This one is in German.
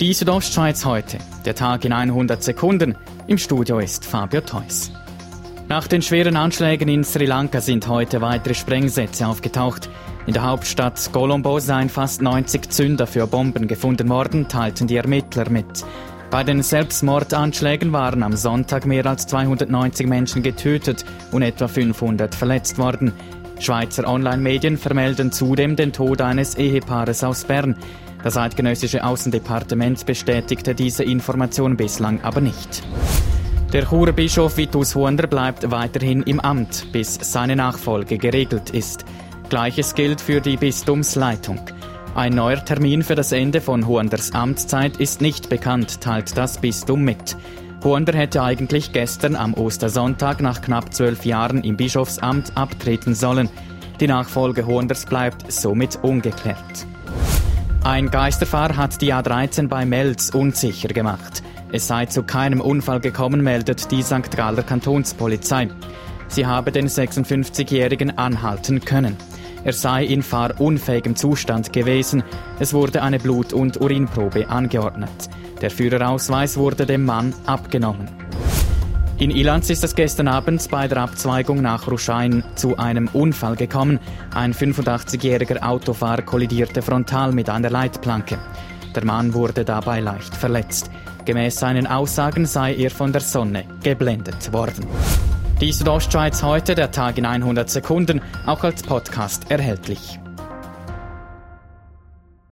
Die Südostschweiz heute, der Tag in 100 Sekunden. Im Studio ist Fabio Theus. Nach den schweren Anschlägen in Sri Lanka sind heute weitere Sprengsätze aufgetaucht. In der Hauptstadt Colombo seien fast 90 Zünder für Bomben gefunden worden, teilten die Ermittler mit. Bei den Selbstmordanschlägen waren am Sonntag mehr als 290 Menschen getötet und etwa 500 verletzt worden. Schweizer Online-Medien vermelden zudem den Tod eines Ehepaares aus Bern. Das eidgenössische Außendepartement bestätigte diese Information bislang aber nicht. Der Churer Bischof Vitus Hunder bleibt weiterhin im Amt, bis seine Nachfolge geregelt ist. Gleiches gilt für die Bistumsleitung. Ein neuer Termin für das Ende von Huanders Amtszeit ist nicht bekannt, teilt das Bistum mit. Huander hätte eigentlich gestern am Ostersonntag nach knapp zwölf Jahren im Bischofsamt abtreten sollen. Die Nachfolge Huanders bleibt somit ungeklärt. Ein Geisterfahrer hat die A13 bei Melz unsicher gemacht. Es sei zu keinem Unfall gekommen, meldet die St. Galler Kantonspolizei. Sie habe den 56-Jährigen anhalten können. Er sei in fahrunfähigem Zustand gewesen. Es wurde eine Blut- und Urinprobe angeordnet. Der Führerausweis wurde dem Mann abgenommen. In Ilanz ist es gestern Abend bei der Abzweigung nach Ruschein zu einem Unfall gekommen. Ein 85-jähriger Autofahrer kollidierte frontal mit einer Leitplanke. Der Mann wurde dabei leicht verletzt. Gemäß seinen Aussagen sei er von der Sonne geblendet worden. Die Südostschweiz heute, der Tag in 100 Sekunden, auch als Podcast erhältlich.